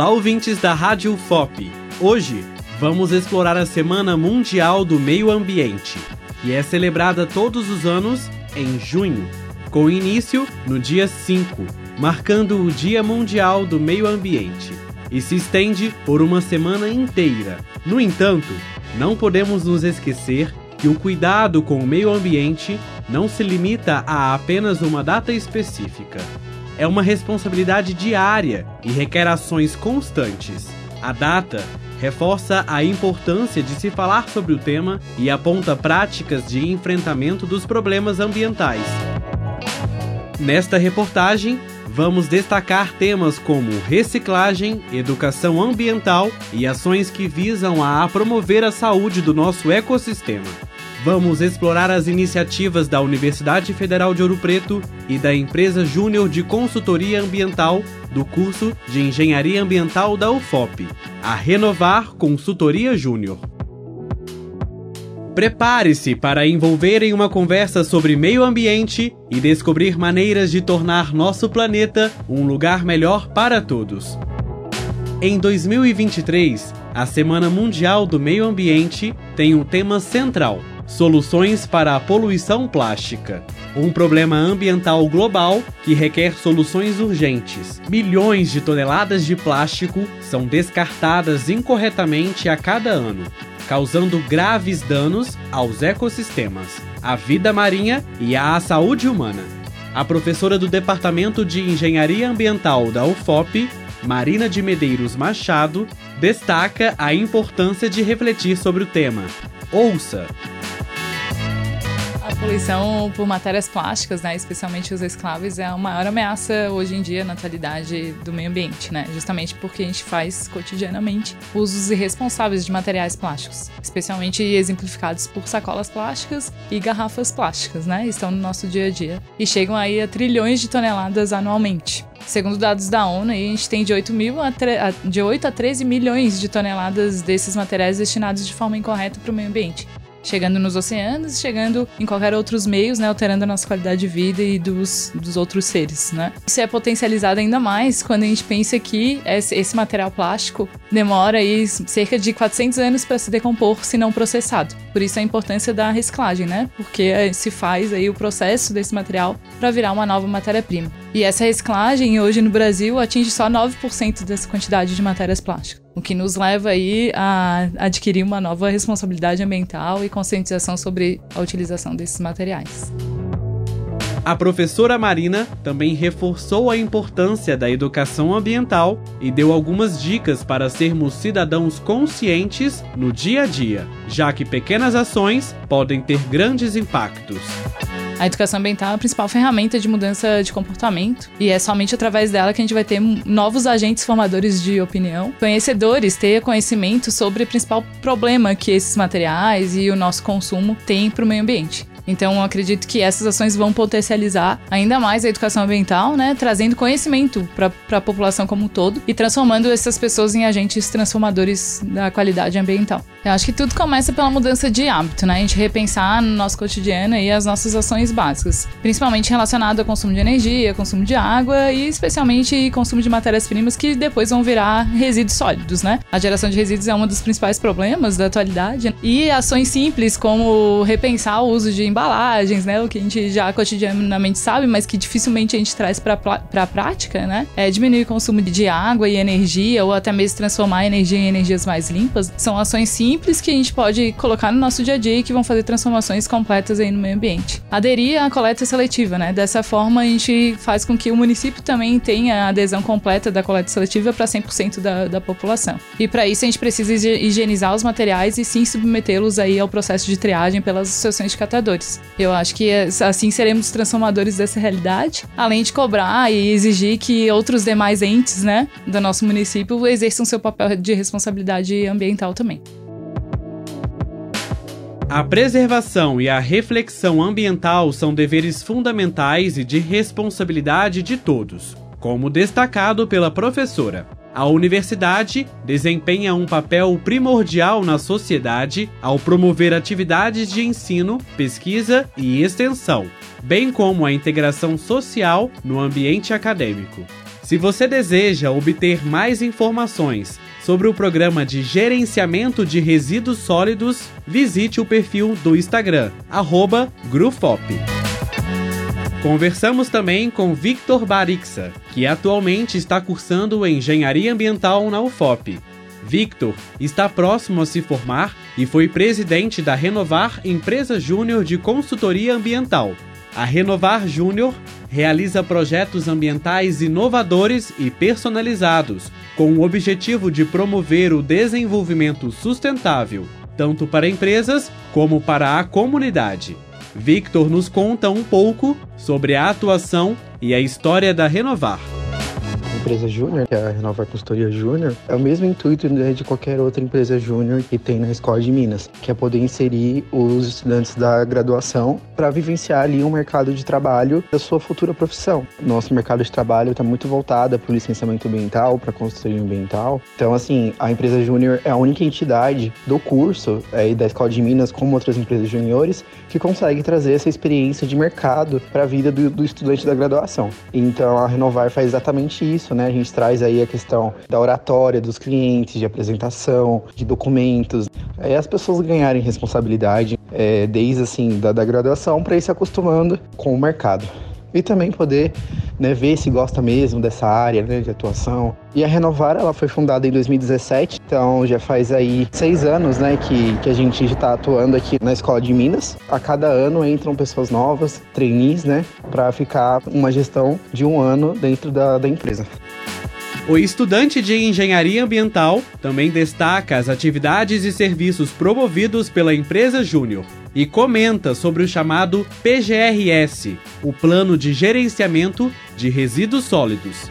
Olá, ouvintes da Rádio FOP. Hoje vamos explorar a Semana Mundial do Meio Ambiente, que é celebrada todos os anos em junho, com início no dia 5, marcando o Dia Mundial do Meio Ambiente, e se estende por uma semana inteira. No entanto, não podemos nos esquecer que o cuidado com o meio ambiente não se limita a apenas uma data específica. É uma responsabilidade diária e requer ações constantes. A data reforça a importância de se falar sobre o tema e aponta práticas de enfrentamento dos problemas ambientais. Nesta reportagem, vamos destacar temas como reciclagem, educação ambiental e ações que visam a promover a saúde do nosso ecossistema. Vamos explorar as iniciativas da Universidade Federal de Ouro Preto e da empresa Júnior de Consultoria Ambiental do curso de Engenharia Ambiental da UFOP, a Renovar Consultoria Júnior. Prepare-se para envolver em uma conversa sobre meio ambiente e descobrir maneiras de tornar nosso planeta um lugar melhor para todos. Em 2023, a Semana Mundial do Meio Ambiente tem um tema central: Soluções para a poluição plástica. Um problema ambiental global que requer soluções urgentes. Milhões de toneladas de plástico são descartadas incorretamente a cada ano, causando graves danos aos ecossistemas, à vida marinha e à saúde humana. A professora do Departamento de Engenharia Ambiental da UFOP, Marina de Medeiros Machado, destaca a importância de refletir sobre o tema. Ouça! Poluição por matérias plásticas, né, especialmente os escravos, é a maior ameaça hoje em dia na atualidade do meio ambiente, né? Justamente porque a gente faz cotidianamente usos irresponsáveis de materiais plásticos, especialmente exemplificados por sacolas plásticas e garrafas plásticas, né? Estão no nosso dia a dia e chegam aí a trilhões de toneladas anualmente. Segundo dados da ONU, a gente tem de 8, mil a, de 8 a 13 milhões de toneladas desses materiais destinados de forma incorreta para o meio ambiente chegando nos oceanos, chegando em qualquer outros meios, né, alterando a nossa qualidade de vida e dos, dos outros seres, né. Isso é potencializado ainda mais quando a gente pensa que esse, esse material plástico demora aí cerca de 400 anos para se decompor se não processado. Por isso a importância da reciclagem, né, porque se faz aí o processo desse material para virar uma nova matéria-prima. E essa reciclagem hoje no Brasil atinge só 9% dessa quantidade de matérias plásticas. O que nos leva aí a adquirir uma nova responsabilidade ambiental e conscientização sobre a utilização desses materiais. A professora Marina também reforçou a importância da educação ambiental e deu algumas dicas para sermos cidadãos conscientes no dia a dia, já que pequenas ações podem ter grandes impactos. A educação ambiental é a principal ferramenta de mudança de comportamento e é somente através dela que a gente vai ter novos agentes formadores de opinião, conhecedores, ter conhecimento sobre o principal problema que esses materiais e o nosso consumo têm para o meio ambiente. Então, acredito que essas ações vão potencializar ainda mais a educação ambiental, né? Trazendo conhecimento para a população como um todo e transformando essas pessoas em agentes transformadores da qualidade ambiental. Eu acho que tudo começa pela mudança de hábito, né? A gente repensar no nosso cotidiano e as nossas ações básicas, principalmente relacionado ao consumo de energia, consumo de água e especialmente consumo de matérias-primas que depois vão virar resíduos sólidos, né? A geração de resíduos é um dos principais problemas da atualidade e ações simples como repensar o uso de embalagens, né? O que a gente já cotidianamente sabe, mas que dificilmente a gente traz para a prática, né? É diminuir o consumo de água e energia ou até mesmo transformar a energia em energias mais limpas. São ações simples que a gente pode colocar no nosso dia a dia e que vão fazer transformações completas aí no meio ambiente. Aderir à coleta seletiva, né? Dessa forma, a gente faz com que o município também tenha a adesão completa da coleta seletiva para 100% da, da população. E para isso, a gente precisa higienizar os materiais e sim submetê-los aí ao processo de triagem pelas associações de catadores. Eu acho que assim seremos transformadores dessa realidade, além de cobrar e exigir que outros demais entes, né, do nosso município exerçam seu papel de responsabilidade ambiental também. A preservação e a reflexão ambiental são deveres fundamentais e de responsabilidade de todos, como destacado pela professora. A universidade desempenha um papel primordial na sociedade ao promover atividades de ensino, pesquisa e extensão, bem como a integração social no ambiente acadêmico. Se você deseja obter mais informações sobre o programa de gerenciamento de resíduos sólidos, visite o perfil do Instagram, Grufop. Conversamos também com Victor Barixa, que atualmente está cursando Engenharia Ambiental na UFOP. Victor está próximo a se formar e foi presidente da Renovar Empresa Júnior de Consultoria Ambiental. A Renovar Júnior realiza projetos ambientais inovadores e personalizados, com o objetivo de promover o desenvolvimento sustentável, tanto para empresas como para a comunidade. Victor nos conta um pouco sobre a atuação e a história da Renovar empresa júnior, que é a Renovar Consultoria Júnior, é o mesmo intuito né, de qualquer outra empresa júnior que tem na Escola de Minas, que é poder inserir os estudantes da graduação para vivenciar ali um mercado de trabalho da sua futura profissão. Nosso mercado de trabalho está muito voltado para o licenciamento ambiental, para a consultoria ambiental. Então, assim, a empresa júnior é a única entidade do curso é, da Escola de Minas, como outras empresas juniores, que consegue trazer essa experiência de mercado para a vida do, do estudante da graduação. Então, a Renovar faz exatamente isso isso, né? A gente traz aí a questão da oratória dos clientes, de apresentação, de documentos. É as pessoas ganharem responsabilidade é, desde assim da, da graduação para ir se acostumando com o mercado e também poder né, ver se gosta mesmo dessa área né, de atuação. E a Renovar ela foi fundada em 2017, então já faz aí seis anos né, que, que a gente está atuando aqui na Escola de Minas. A cada ano entram pessoas novas, trainees, né, para ficar uma gestão de um ano dentro da, da empresa. O estudante de engenharia ambiental também destaca as atividades e serviços promovidos pela empresa Júnior e comenta sobre o chamado PGRS, o Plano de Gerenciamento de Resíduos Sólidos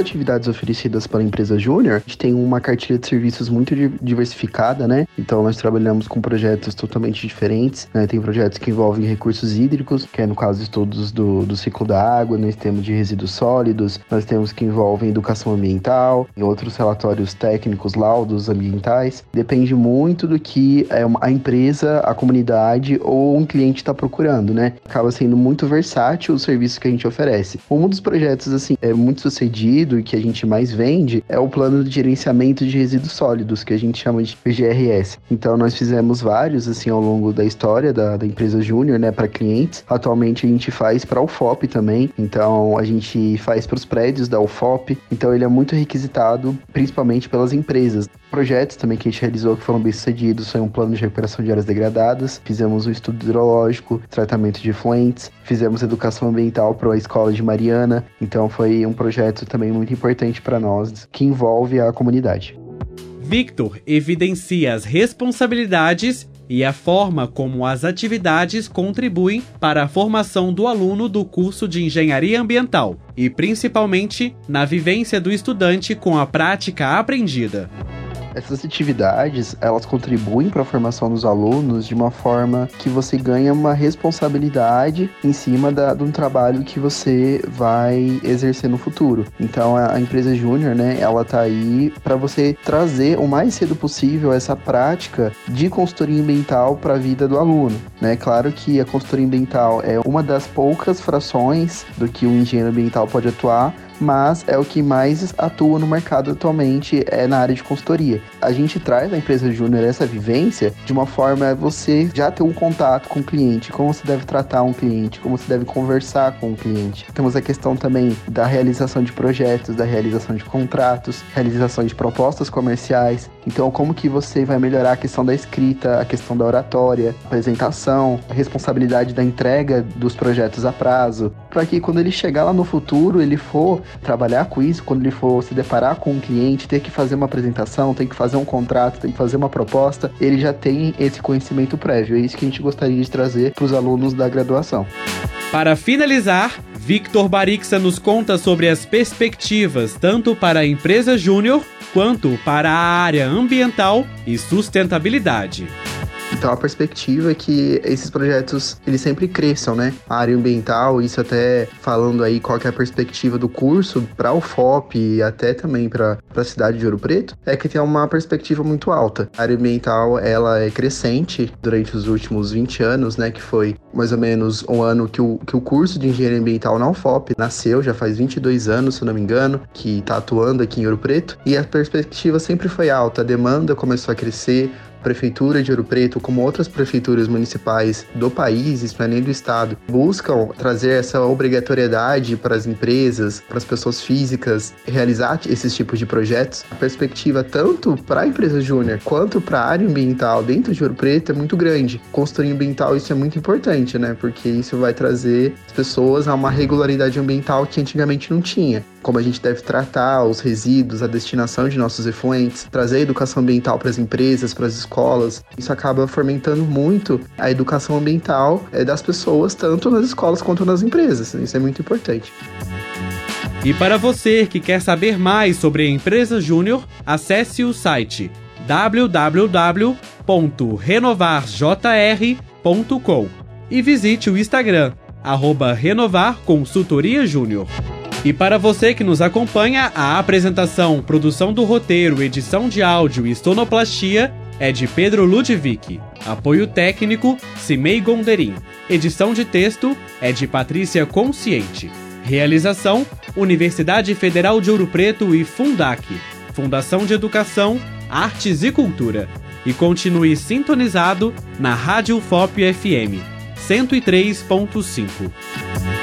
atividades oferecidas pela empresa Júnior, a gente tem uma cartilha de serviços muito diversificada, né? Então nós trabalhamos com projetos totalmente diferentes, né? Tem projetos que envolvem recursos hídricos, que é no caso estudos do, do ciclo da água, nós temos de resíduos sólidos, nós temos que envolvem educação ambiental, e outros relatórios técnicos, laudos ambientais. Depende muito do que é a empresa, a comunidade ou um cliente está procurando, né? Acaba sendo muito versátil o serviço que a gente oferece. Um dos projetos, assim, é muito sucedido e que a gente mais vende é o plano de gerenciamento de resíduos sólidos, que a gente chama de PGRS. Então nós fizemos vários assim ao longo da história da, da empresa Júnior, né, para clientes. Atualmente a gente faz para a UFOP também. Então a gente faz para os prédios da UFOP. Então ele é muito requisitado, principalmente pelas empresas projetos também que a gente realizou que foram bem sucedidos foi um plano de recuperação de áreas degradadas, fizemos um estudo hidrológico, tratamento de efluentes, fizemos educação ambiental para a escola de Mariana, então foi um projeto também muito importante para nós que envolve a comunidade. Victor evidencia as responsabilidades e a forma como as atividades contribuem para a formação do aluno do curso de Engenharia Ambiental e principalmente na vivência do estudante com a prática aprendida. Essas atividades, elas contribuem para a formação dos alunos de uma forma que você ganha uma responsabilidade em cima da, de um trabalho que você vai exercer no futuro. Então, a, a empresa júnior, né, ela tá aí para você trazer o mais cedo possível essa prática de consultoria ambiental para a vida do aluno, né? Claro que a consultoria ambiental é uma das poucas frações do que o engenheiro ambiental pode atuar, mas é o que mais atua no mercado atualmente é na área de consultoria. A gente traz na empresa júnior essa vivência de uma forma você já ter um contato com o cliente, como você deve tratar um cliente, como você deve conversar com o cliente. Temos a questão também da realização de projetos, da realização de contratos, realização de propostas comerciais. Então, como que você vai melhorar a questão da escrita, a questão da oratória, apresentação, a responsabilidade da entrega dos projetos a prazo, para que quando ele chegar lá no futuro, ele for trabalhar com isso, quando ele for se deparar com um cliente, ter que fazer uma apresentação, tem que fazer um contrato, tem que fazer uma proposta, ele já tem esse conhecimento prévio. É isso que a gente gostaria de trazer para os alunos da graduação. Para finalizar, Victor Barixa nos conta sobre as perspectivas tanto para a empresa júnior quanto para a área ambiental e sustentabilidade. Então a perspectiva é que esses projetos eles sempre cresçam, né? A área ambiental, isso até falando aí qual é a perspectiva do curso para o FOP e até também para a cidade de Ouro Preto, é que tem uma perspectiva muito alta. A área ambiental ela é crescente durante os últimos 20 anos, né? Que foi mais ou menos um ano que o, que o curso de engenharia ambiental na UFOP nasceu, já faz 22 anos, se não me engano, que está atuando aqui em Ouro Preto, e a perspectiva sempre foi alta, a demanda começou a crescer, Prefeitura de Ouro Preto, como outras prefeituras municipais do país, isso não é nem do estado, buscam trazer essa obrigatoriedade para as empresas, para as pessoas físicas realizar esses tipos de projetos. A perspectiva tanto para a empresa júnior quanto para a área ambiental dentro de Ouro Preto é muito grande. Consultoria ambiental isso é muito importante, né? Porque isso vai trazer as pessoas a uma regularidade ambiental que antigamente não tinha como a gente deve tratar os resíduos, a destinação de nossos efluentes, trazer educação ambiental para as empresas, para as escolas. Isso acaba fomentando muito a educação ambiental eh, das pessoas, tanto nas escolas quanto nas empresas. Isso é muito importante. E para você que quer saber mais sobre a empresa Júnior, acesse o site www.renovarjr.com e visite o Instagram, arroba Renovar Consultoria Júnior. E para você que nos acompanha, a apresentação, produção do roteiro, edição de áudio e sonoplastia é de Pedro Ludwig. Apoio técnico, Cimei Gonderim. Edição de texto é de Patrícia Consciente. Realização, Universidade Federal de Ouro Preto e Fundac. Fundação de Educação, Artes e Cultura. E continue sintonizado na Rádio FOP FM 103.5.